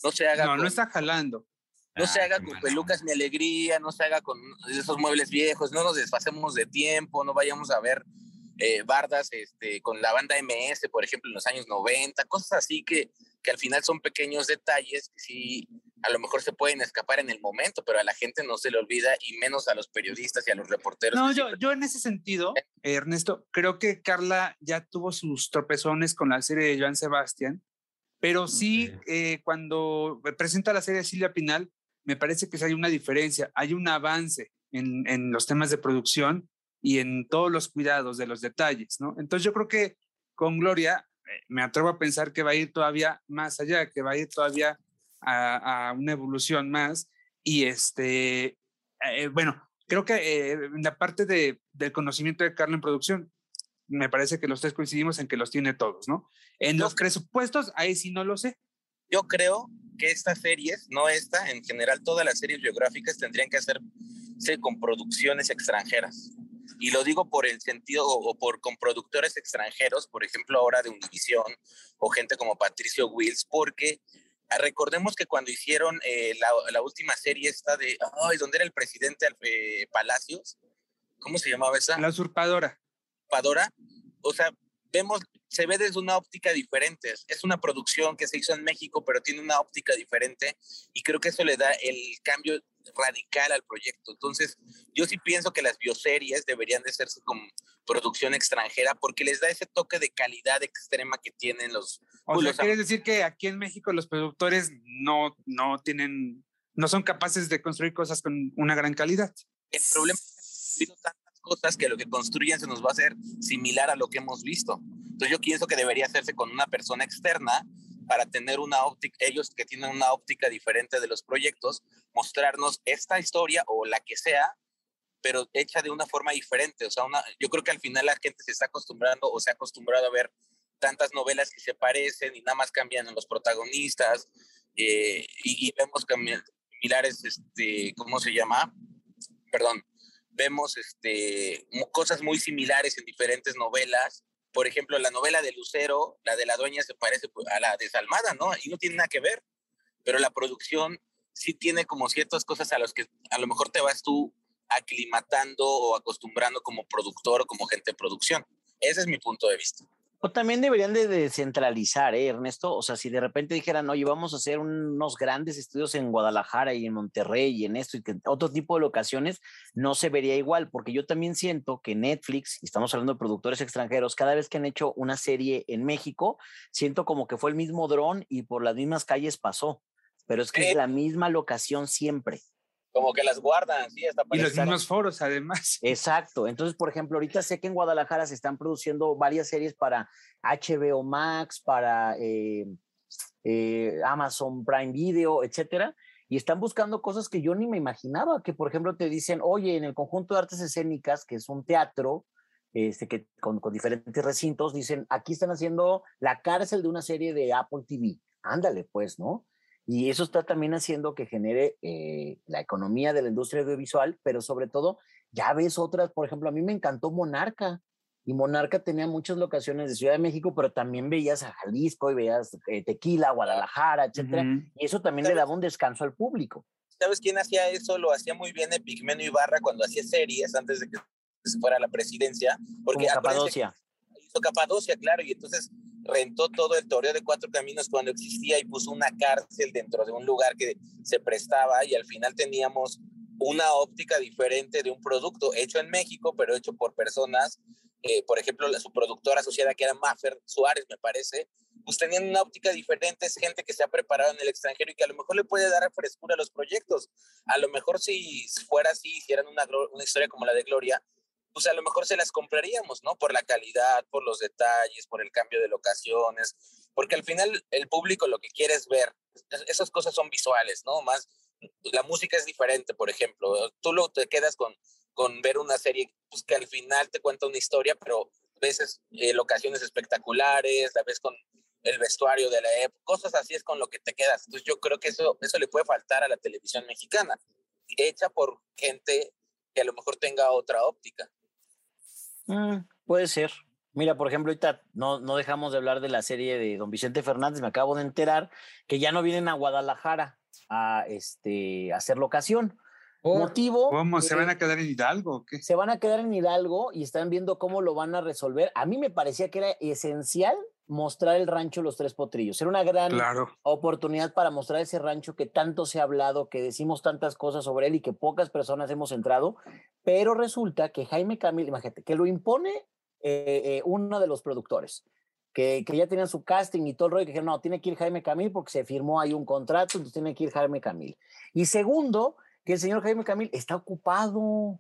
no se haga. No, no está jalando. No se ah, haga con pelucas ni alegría, no se haga con esos muebles viejos, no nos desfacemos de tiempo, no vayamos a ver eh, bardas este, con la banda MS, por ejemplo, en los años 90, cosas así que, que al final son pequeños detalles que sí a lo mejor se pueden escapar en el momento, pero a la gente no se le olvida y menos a los periodistas y a los reporteros. No, yo, yo en ese sentido, Ernesto, creo que Carla ya tuvo sus tropezones con la serie de Joan Sebastián, pero sí eh, cuando presenta la serie de Silvia Pinal, me parece que hay una diferencia, hay un avance en, en los temas de producción y en todos los cuidados de los detalles, ¿no? Entonces yo creo que con Gloria eh, me atrevo a pensar que va a ir todavía más allá, que va a ir todavía a, una evolución más. Y este, eh, bueno, creo que eh, en la parte de, del conocimiento de Carla en producción, me parece que los tres coincidimos en que los tiene todos, ¿no? En los presupuestos, ahí sí no lo sé. Yo creo que estas series, no esta, en general todas las series biográficas tendrían que hacerse con producciones extranjeras. Y lo digo por el sentido, o, por con productores extranjeros, por ejemplo, ahora de Univision, o gente como Patricio Wills, porque Ah, recordemos que cuando hicieron eh, la, última serie esta de, ay, ¿dónde era el presidente eh, Palacios? ¿Cómo se llamaba esa? La usurpadora. Usurpadora. O sea, vemos, se ve desde una óptica diferente. Es una producción que se hizo en México, pero tiene una óptica diferente y creo que eso le da el cambio radical al proyecto. Entonces, yo sí pienso que las bioseries deberían de hacerse con producción extranjera porque les da ese toque de calidad extrema que tienen los... O sea, ¿quieres decir que aquí en México los productores no, no tienen, no son capaces de construir cosas con una gran calidad? El problema es que cosas que lo que construyen se nos va a hacer similar a lo que hemos visto. Entonces yo pienso que debería hacerse con una persona externa para tener una óptica, ellos que tienen una óptica diferente de los proyectos, mostrarnos esta historia o la que sea, pero hecha de una forma diferente. O sea, una, yo creo que al final la gente se está acostumbrando o se ha acostumbrado a ver tantas novelas que se parecen y nada más cambian los protagonistas eh, y, y, vemos similares, este, ¿cómo se llama? Perdón, vemos este, cosas muy similares en diferentes novelas por ejemplo, la novela de Lucero, la de la dueña se parece pues, a la desalmada, ¿no? Y no tiene nada que ver, pero la producción sí tiene como ciertas cosas a las que a lo mejor te vas tú aclimatando o acostumbrando como productor o como gente de producción. Ese es mi punto de vista. O también deberían de descentralizar, ¿eh, Ernesto? O sea, si de repente dijeran, oye, vamos a hacer unos grandes estudios en Guadalajara y en Monterrey y en esto y que otro tipo de locaciones, no se vería igual, porque yo también siento que Netflix, y estamos hablando de productores extranjeros, cada vez que han hecho una serie en México, siento como que fue el mismo dron y por las mismas calles pasó, pero es que es la misma locación siempre como que las guardan, sí, Y los mismos foros, además. Exacto. Entonces, por ejemplo, ahorita sé que en Guadalajara se están produciendo varias series para HBO Max, para eh, eh, Amazon Prime Video, etcétera. Y están buscando cosas que yo ni me imaginaba, que por ejemplo te dicen, oye, en el conjunto de artes escénicas, que es un teatro, este, que con, con diferentes recintos, dicen, aquí están haciendo la cárcel de una serie de Apple TV. Ándale, pues, ¿no? Y eso está también haciendo que genere eh, la economía de la industria audiovisual, pero sobre todo, ya ves otras, por ejemplo, a mí me encantó Monarca, y Monarca tenía muchas locaciones de Ciudad de México, pero también veías a Jalisco y veías eh, Tequila, Guadalajara, etcétera, y eso también le daba un descanso al público. ¿Sabes quién hacía eso? Lo hacía muy bien Epigmenio Ibarra cuando hacía series antes de que se fuera a la presidencia, porque Capadocia. Hizo Capadocia, claro, y entonces rentó todo el toreo de cuatro caminos cuando existía y puso una cárcel dentro de un lugar que se prestaba y al final teníamos una óptica diferente de un producto hecho en México, pero hecho por personas, eh, por ejemplo, la, su productora asociada que era Maffer Suárez, me parece, pues tenían una óptica diferente, es gente que se ha preparado en el extranjero y que a lo mejor le puede dar frescura a los proyectos. A lo mejor si fuera así, hicieran una, una historia como la de Gloria, pues a lo mejor se las compraríamos, ¿no? Por la calidad, por los detalles, por el cambio de locaciones, porque al final el público lo que quiere es ver, esas cosas son visuales, ¿no? Más, la música es diferente, por ejemplo, tú lo, te quedas con, con ver una serie pues, que al final te cuenta una historia, pero ves eh, locaciones espectaculares, la ves con el vestuario de la época, cosas así es con lo que te quedas. Entonces yo creo que eso, eso le puede faltar a la televisión mexicana, hecha por gente que a lo mejor tenga otra óptica. Mm, puede ser. Mira, por ejemplo, ahorita no, no dejamos de hablar de la serie de Don Vicente Fernández. Me acabo de enterar que ya no vienen a Guadalajara a, este, hacer locación. Motivo. ¿Cómo? ¿Se van eh, a quedar en Hidalgo o qué? Se van a quedar en Hidalgo y están viendo cómo lo van a resolver. A mí me parecía que era esencial mostrar el rancho Los Tres Potrillos. Era una gran Claro. oportunidad para mostrar ese rancho que tanto se ha hablado, que decimos tantas cosas sobre él y que pocas personas hemos entrado, pero resulta que Jaime Camil, imagínate, que lo impone eh, eh, uno de los productores, que, que ya tenían su casting y todo el rollo, que dijeron, no, tiene que ir Jaime Camil porque se firmó ahí un contrato, entonces tiene que ir Jaime Camil. Y segundo, que el señor Jaime Camil está ocupado.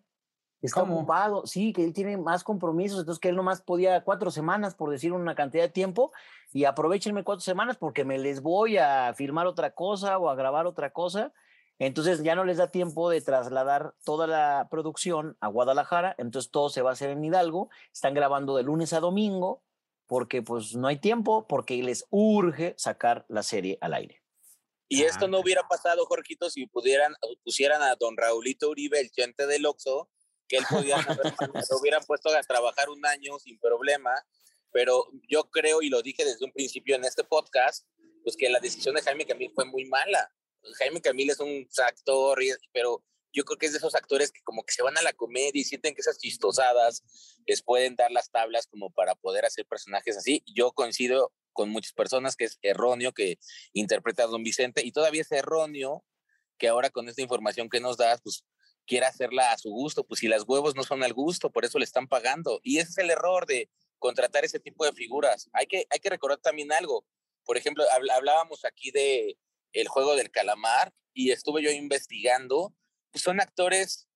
Está ¿Cómo? ocupado, sí, que él tiene más compromisos, entonces que él nomás podía cuatro semanas, por decir una cantidad de tiempo, y aprovechenme cuatro semanas porque me les voy a filmar otra cosa o a grabar otra cosa. Entonces ya no les da tiempo de trasladar toda la producción a Guadalajara, entonces todo se va a hacer en Hidalgo, están grabando de lunes a domingo, porque pues no hay tiempo, porque les urge sacar la serie al aire. Y esto no hubiera pasado, Jorgito, si pudieran, pusieran a don Raulito Uribe, el chente del Oxxo, que él podía lo hubieran puesto a trabajar un año sin problema. Pero yo creo, y lo dije desde un principio en este podcast, pues que la decisión de Jaime Camil fue muy mala. Jaime Camil es un actor, pero yo creo que es de esos actores que como que se van a la comedia y sienten que esas chistosadas les pueden dar las tablas como para poder hacer personajes así. Yo coincido con muchas personas que es erróneo que interpreta a don Vicente y todavía es erróneo que ahora con esta información que nos das, pues quiera hacerla a su gusto, pues si las huevos no son al gusto, por eso le están pagando. Y ese es el error de contratar ese tipo de figuras. Hay que, hay que recordar también algo. Por ejemplo, habl- hablábamos aquí de el juego del calamar y estuve yo investigando, pues son actores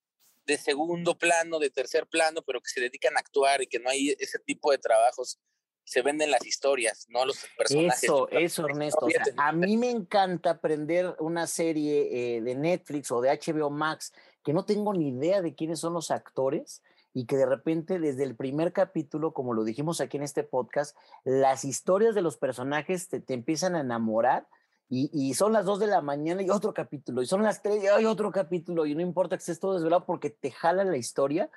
de segundo plano, de tercer plano, pero que se dedican a actuar y que no hay ese tipo de trabajos. Se venden las historias, no los personajes. Eso, eso, Ernesto. O sea, a mí me encanta aprender una serie eh, de Netflix o de HBO Max que no tengo ni idea de quiénes son los actores y que de repente desde el primer capítulo, como lo dijimos aquí en este podcast, las historias de los personajes te, te empiezan a enamorar y, y son las 2 de la mañana y otro capítulo, y son las 3 y hay otro capítulo, y no importa que estés todo desvelado porque te jala la historia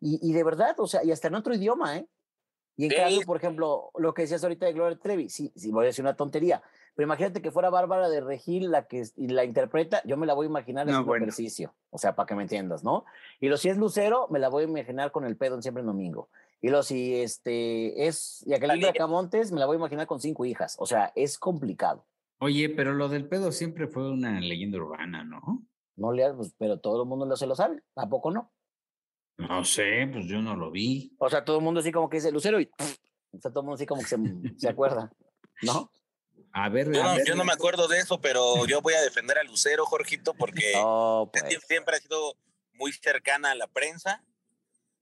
y, y de verdad, o sea, y hasta en otro idioma, ¿eh? Y en Sí. cambio, por ejemplo, lo que decías ahorita de Gloria Trevi, sí, sí, voy a decir una tontería, pero imagínate que fuera Bárbara de Regil la que la interpreta, yo me la voy a imaginar No, haciendo bueno. ejercicio, o sea, para que me entiendas, ¿no? Y lo si es Lucero, me la voy a imaginar con el pedo en siempre en domingo. Y lo si este es Jacqueline Talía. Bracamontes, me la voy a imaginar con cinco hijas, o sea, es complicado. Oye, pero lo del pedo siempre fue una leyenda urbana, ¿no? No le pues, pero todo el mundo lo se lo sabe, ¿a poco no? No sé, pues yo no lo vi. O sea, todo el mundo así como que dice Lucero y o sea, todo el mundo así como que se, se acuerda, ¿no? A ver, Yo a no, ver, yo no me acuerdo de eso, pero yo voy a defender a Lucero, Jorgito, porque No, pues. siempre ha sido muy cercana a la prensa.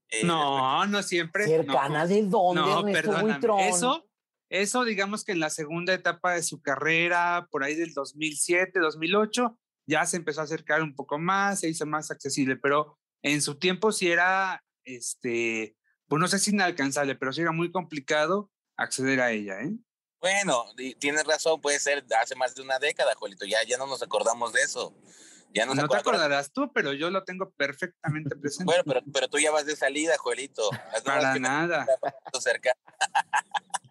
Eh, No, no siempre. ¿Cercana no. de dónde, No, perdóname. Eso, eso, digamos que en la segunda etapa de su carrera, por ahí del 2007, 2008, ya se empezó a acercar un poco más, se hizo más accesible, pero en su tiempo sí era, este, pues no sé si inalcanzable, pero sí era muy complicado acceder a ella, ¿eh? Bueno, tienes razón, puede ser hace más de una década, Jolito. Ya, ya no nos acordamos de eso. Ya no, No te acordarás tú, pero yo lo tengo perfectamente presente. Bueno, pero, pero tú ya vas de salida, Joelito. Para nada. cerca.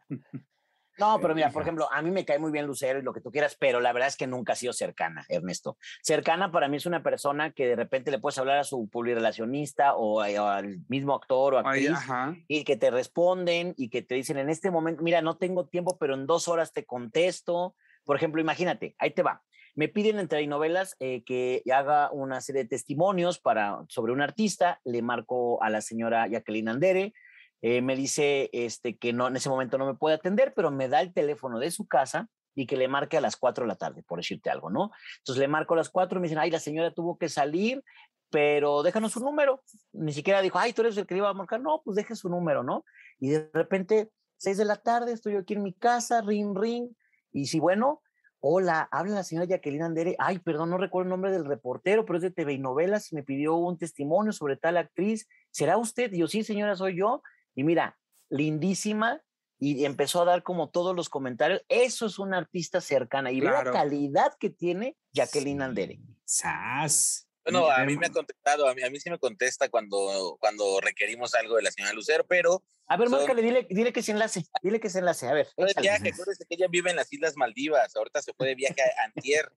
No, pero mira, por ejemplo, a mí me cae muy bien Lucero y lo que tú quieras, pero la verdad es que nunca ha sido cercana, Ernesto. Cercana para mí es una persona que de repente le puedes hablar a su publirelacionista o, al mismo actor o Ay, actriz ajá. y que te responden y que te dicen en este momento, mira, no tengo tiempo, pero en dos horas te contesto. Por ejemplo, imagínate, ahí te va. Me piden entre novelas eh, que haga una serie de testimonios para, sobre un artista. Le marco a la señora Jacqueline Andere. Eh, me dice este, que no, en ese momento no me puede atender, pero me da el teléfono de su casa y que le marque a las 4 de la tarde, por decirte algo, ¿no? Entonces le marco a las 4 y me dicen, ay, la señora tuvo que salir, pero déjanos su número. Ni siquiera dijo, ay, tú eres el que iba a marcar. No, pues deje su número, ¿no? Y de repente, 6 de la tarde, estoy aquí en mi casa, ring, ring. Y si, bueno, hola, habla la señora Jacqueline Andere. Ay, perdón, no recuerdo el nombre del reportero, pero es de TV y novelas y me pidió un testimonio sobre tal actriz. ¿Será usted? Y yo, sí, señora, soy yo. Y mira, lindísima. Y empezó a dar como todos los comentarios. Eso es una artista cercana. Y ve la Claro. calidad que tiene Jacqueline Andere. Sas. Bueno, a mí me ha contestado, a mí, a mí sí me contesta cuando, cuando requerimos algo de la señora Lucero, pero A ver, Son- márcale, dile, dile que se enlace. Dile que se enlace. A ver, de viaje, acuérdese que ella vive en las Islas Maldivas, ahorita se fue de viaje a Antier.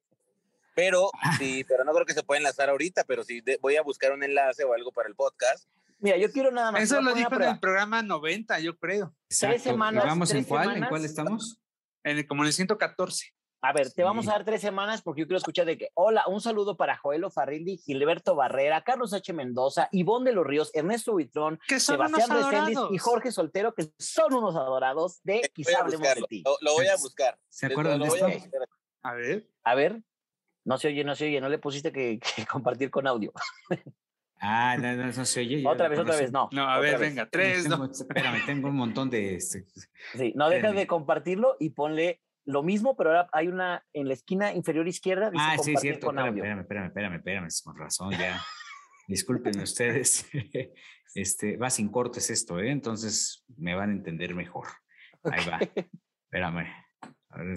Pero sí, pero no creo que se pueda enlazar ahorita, pero sí voy a buscar un enlace o algo para el podcast. Mira, yo quiero nada más. Eso lo dijo en el programa 90, yo creo. Tres semanas. ¿Vamos en cuál? ¿En cuál estamos? En el, como en el 114. A ver, te vamos a dar tres semanas porque yo quiero escuchar de que, hola, un saludo para Joelo Farrilli, Gilberto Barrera, Carlos H. Mendoza, Ivonne de los Ríos, Ernesto Buitrón, Sebastián Reséndiz y Jorge Soltero, que son unos adorados de Quizá hablemos de ti. Lo, voy a buscar. ¿Se acuerdan de esto? A, ver. A ver. No se oye, no se oye, no le pusiste que, compartir con audio. Ah, no, no, no se oye. Otra vez, otra vez, no. No, a ver, venga, tres. Tengo, Espérame, tengo un montón de. Este, sí, no dejas de compartirlo y ponle lo mismo, pero ahora hay una en la esquina inferior izquierda. Dice ah, sí, cierto. Espérame, espérame, espérame, espérame, espérame, con razón, ya. Disculpen ustedes. Este, va sin cortes esto, ¿eh? Entonces me van a entender mejor. Ahí va. Espérame. A ver,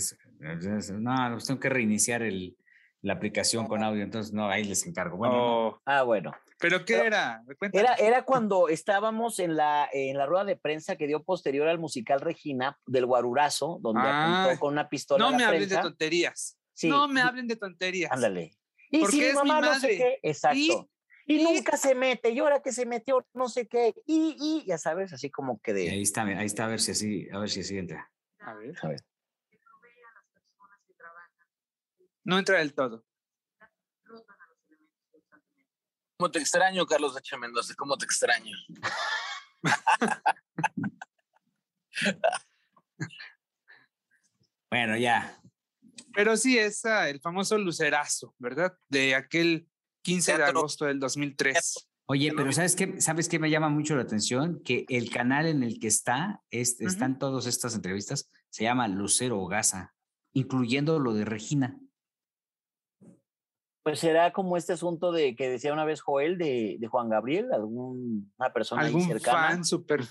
no, pues tengo que reiniciar el, la aplicación con audio, entonces no, ahí les encargo. Bueno, oh. Ah, bueno. ¿Pero qué era? Era, era cuando estábamos en la, en la rueda de prensa que dio posterior al musical Regina del Guarurazo, donde apuntó ah. con una pistola. No me hablen de tonterías. No me hablen de tonterías. Ándale. Y si mi mamá no sé qué, exacto. Y, nunca se mete, y ahora que se metió, no sé qué, y, y ya sabes, así como que de. ahí está, ahí está, a ver si así, a ver si así entra. A ver. A ver. No entra del todo. ¿Cómo te extraño, Carlos H. Mendoza? ¿Cómo te extraño? bueno, ya. Pero sí, es el famoso lucerazo, ¿verdad? De aquel 15 de agosto del 2003. Oye, pero ¿sabes qué? ¿Sabes qué me llama mucho la atención? Que el canal en el que está, están todas estas entrevistas, se llama Lucero Gaza, incluyendo lo de Regina. Pues será como este asunto de que decía una vez Joel de, de Juan Gabriel, alguna persona ¿Algún cercana. fan super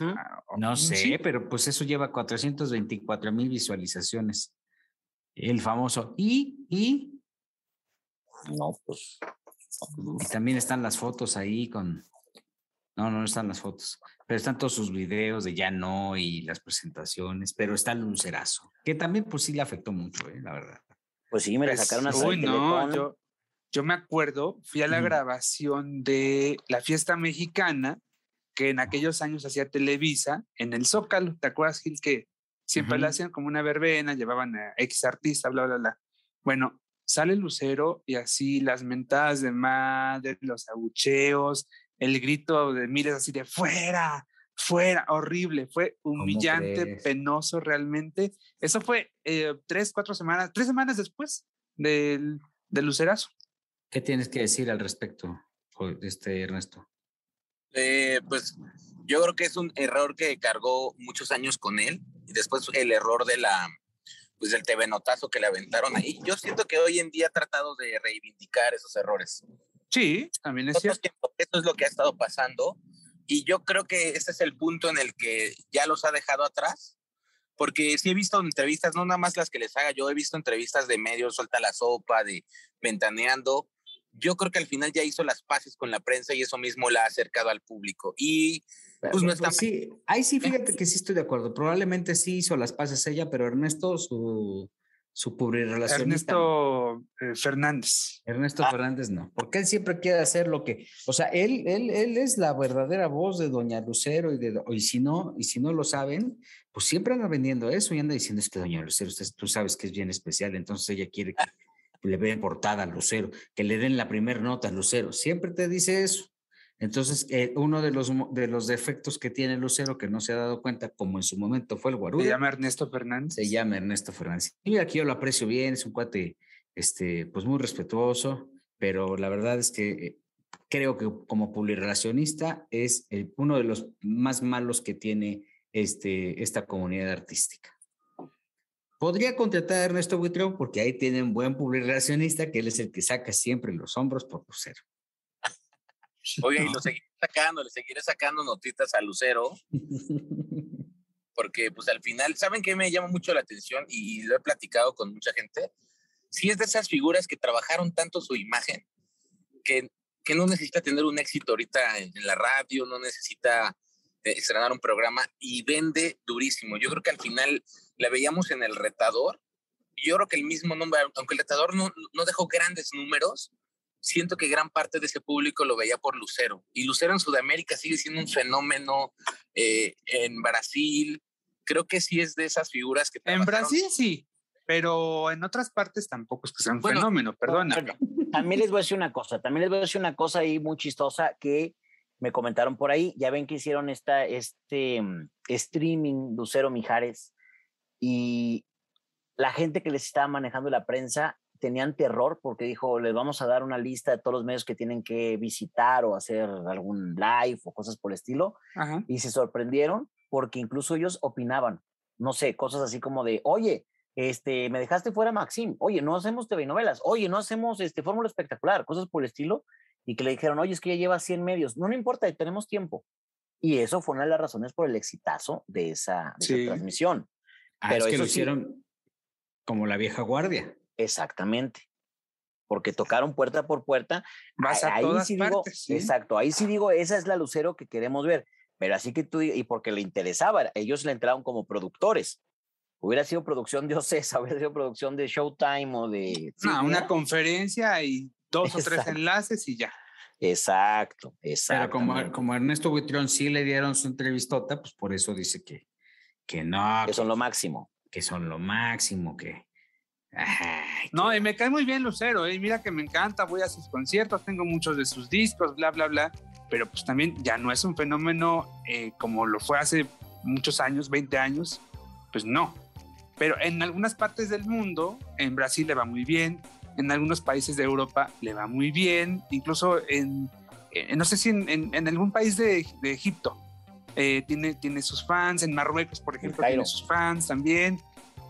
No sé, pero pues eso lleva 424 mil visualizaciones. El famoso y y no, pues y también están las fotos ahí con no, no están las fotos, pero están todos sus videos de ya no y las presentaciones, pero está el lucerazo, que también pues sí le afectó mucho, ¿eh? la verdad. Pues sí, me la pues, sacaron a Uy, no, yo, yo me acuerdo, fui a la grabación de la fiesta mexicana que en aquellos años hacía Televisa en el Zócalo. ¿Te acuerdas, Gil, que siempre la hacían como una verbena, llevaban a X artista, bla, bla, bla? Bueno, sale Lucero y así las mentadas de madre, los abucheos, el grito de miles así de fuera, fuera, horrible, fue humillante, penoso realmente. Eso fue eh, tres, cuatro semanas, tres semanas después del, del Lucerazo. ¿Qué tienes que decir al respecto, este Ernesto? Eh, pues yo creo que es un error que cargó muchos años con él y después el error de la pues del TV Notazo que le aventaron ahí. Yo siento que hoy en día ha tratado de reivindicar esos errores. Sí, también es cierto. Eso es lo que ha estado pasando y yo creo que ese es el punto en el que ya los ha dejado atrás porque sí he visto entrevistas, no nada más las que les haga, yo he visto entrevistas de medios, suelta la sopa, de ventaneando, yo creo que al final ya hizo las paces con la prensa y eso mismo la ha acercado al público. Y pues no está. sí, ahí sí, fíjate que sí estoy de acuerdo. Probablemente sí hizo las paces ella, pero Ernesto, su, su relación. Ernesto eh, Fernández. Ernesto ah. Fernández no, porque él siempre quiere hacer lo que, o sea, él, él, él es la verdadera voz de Doña Lucero y de, y si no, y si no lo saben, pues siempre anda vendiendo eso y anda diciendo es que Doña Lucero, usted, tú sabes que es bien especial, entonces ella quiere que le den portada a Lucero, que le den la primera nota a Lucero. Siempre te dice eso. Entonces, eh, uno de los, de los defectos que tiene Lucero que no se ha dado cuenta, como en su momento fue el Guarú. Se llama Ernesto Fernández. Se llama Ernesto Fernández. Y aquí yo lo aprecio bien, es un cuate este, pues muy respetuoso, pero la verdad es que eh, creo que como publirelacionista es uno de los más malos que tiene este, esta comunidad artística. Podría contratar a Ernesto Buitrón porque ahí tiene un buen publicacionista que él es el que saca siempre los hombros por Lucero. Oye, y lo seguiré sacando, le seguiré sacando notitas a Lucero. Porque pues al final, ¿saben qué me llama mucho la atención? Y, lo he platicado con mucha gente. Si es de esas figuras que trabajaron tanto su imagen, que, que no necesita tener un éxito ahorita en la radio, no necesita estrenar un programa y vende durísimo. Yo creo que al final la veíamos en el retador yo creo que el mismo nombre, aunque el retador no, no dejó grandes números, siento que gran parte de ese público lo veía por Lucero. Y Lucero en Sudamérica sigue siendo un fenómeno, eh, en Brasil, creo que sí es de esas figuras que... En Brasil sí, pero en otras partes tampoco es que sea un fenómeno, perdona. también les voy a decir una cosa, también les voy a decir una cosa ahí muy chistosa que me comentaron por ahí, ya ven que hicieron esta, este mm, streaming Lucero Mijares y la gente que les estaba manejando la prensa tenían terror porque dijo, les vamos a dar una lista de todos los medios que tienen que visitar o hacer algún live o cosas por el estilo. Y se sorprendieron porque incluso ellos opinaban, no sé, cosas así como de, oye, este, me dejaste fuera Maxim, oye, no hacemos TV novelas, oye, no hacemos este Fórmula Espectacular, cosas por el estilo. Y que le dijeron, oye, es que ya lleva 100 medios. No, no importa, tenemos tiempo. Y eso fue una de las razones por el exitazo de esa, transmisión. Ah, Pero es que lo hicieron como la vieja guardia. Exactamente. Porque tocaron puerta por puerta. Vas a ahí todas sí partes, digo, Exacto, ahí sí digo, esa es la Lucero que queremos ver. Pero así que tú, y porque le interesaba, ellos le entraron como productores. Hubiera sido producción de OCESA, hubiera sido producción de Showtime o de... No, una conferencia y dos o tres enlaces y ya. Exacto, exacto. Pero como, como Ernesto Buitrón sí le dieron su entrevistota, pues por eso dice que, que no. Que son lo máximo. Que son lo máximo, que, no, y me cae muy bien Lucero, ¿eh? mira que me encanta, voy a sus conciertos, tengo muchos de sus discos, bla, bla, bla, pero pues también ya no es un fenómeno eh, como lo fue hace muchos años, 20 años, pues no. Pero en algunas partes del mundo, en Brasil le va muy bien, en algunos países de Europa le va muy bien, incluso en, no sé si en, algún país de, Egipto eh, tiene, tiene sus fans, en Marruecos, por ejemplo, tiene sus fans también.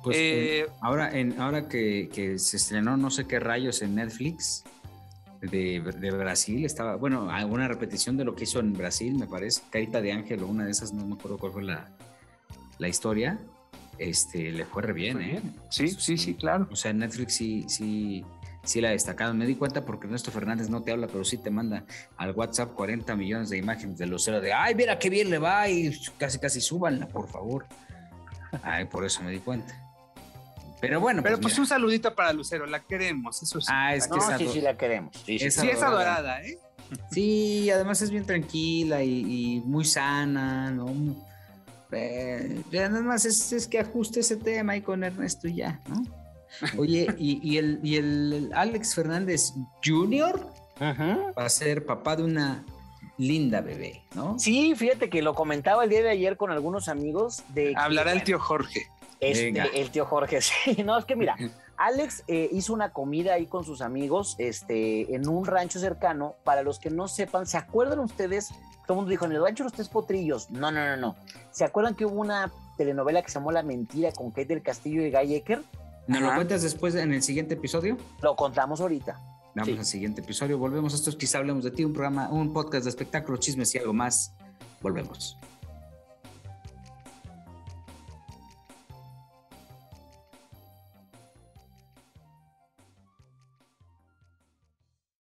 Pues eh, ahora, en, ahora que, que, se estrenó no sé qué rayos en Netflix de, de, Brasil, estaba, bueno, alguna repetición de lo que hizo en Brasil, me parece, Carita de Ángel o una de esas, no me acuerdo cuál fue la, la historia, este, le fue re bien, ¿eh? Sí, sí, sí, claro. O sea, en Netflix sí, sí, sí la destacado. Me di cuenta porque Ernesto Fernández no te habla, pero sí te manda al WhatsApp 40 millones de imágenes de Lucero de, ay, mira qué bien le va y casi, casi súbanla, por favor. Ay, por eso me di cuenta. Pero bueno. Pero pues, pues un saludito para Lucero, la queremos, eso sí. Ah, es que sí, sí la queremos. Sí, es, adorada. ¿eh? Sí, además es bien tranquila y, muy sana, ¿no? Eh, nada más es, que ajuste ese tema ahí con Ernesto y ya, ¿no? Oye, y, el, y el Alex Fernández Jr. va a ser papá de una linda bebé, ¿no? Sí, fíjate que lo comentaba el día de ayer con algunos amigos de... Hablará el tío Jorge. Este, el tío Jorge, sí. No, es que mira, Alex eh, hizo una comida ahí con sus amigos este, en un rancho cercano. Para los que no sepan, ¿se acuerdan ustedes? Todo el mundo dijo, en el rancho los tres potrillos. No, no, no, no. ¿Se acuerdan que hubo una telenovela que se llamó La Mentira con Kate del Castillo y Guy Ecker? ¿Nos lo cuentas después en el siguiente episodio? Lo contamos ahorita. Vamos al siguiente episodio. Volvemos a esto. Quizá hablemos de ti, un programa, un podcast de espectáculos, chismes y algo más. Volvemos.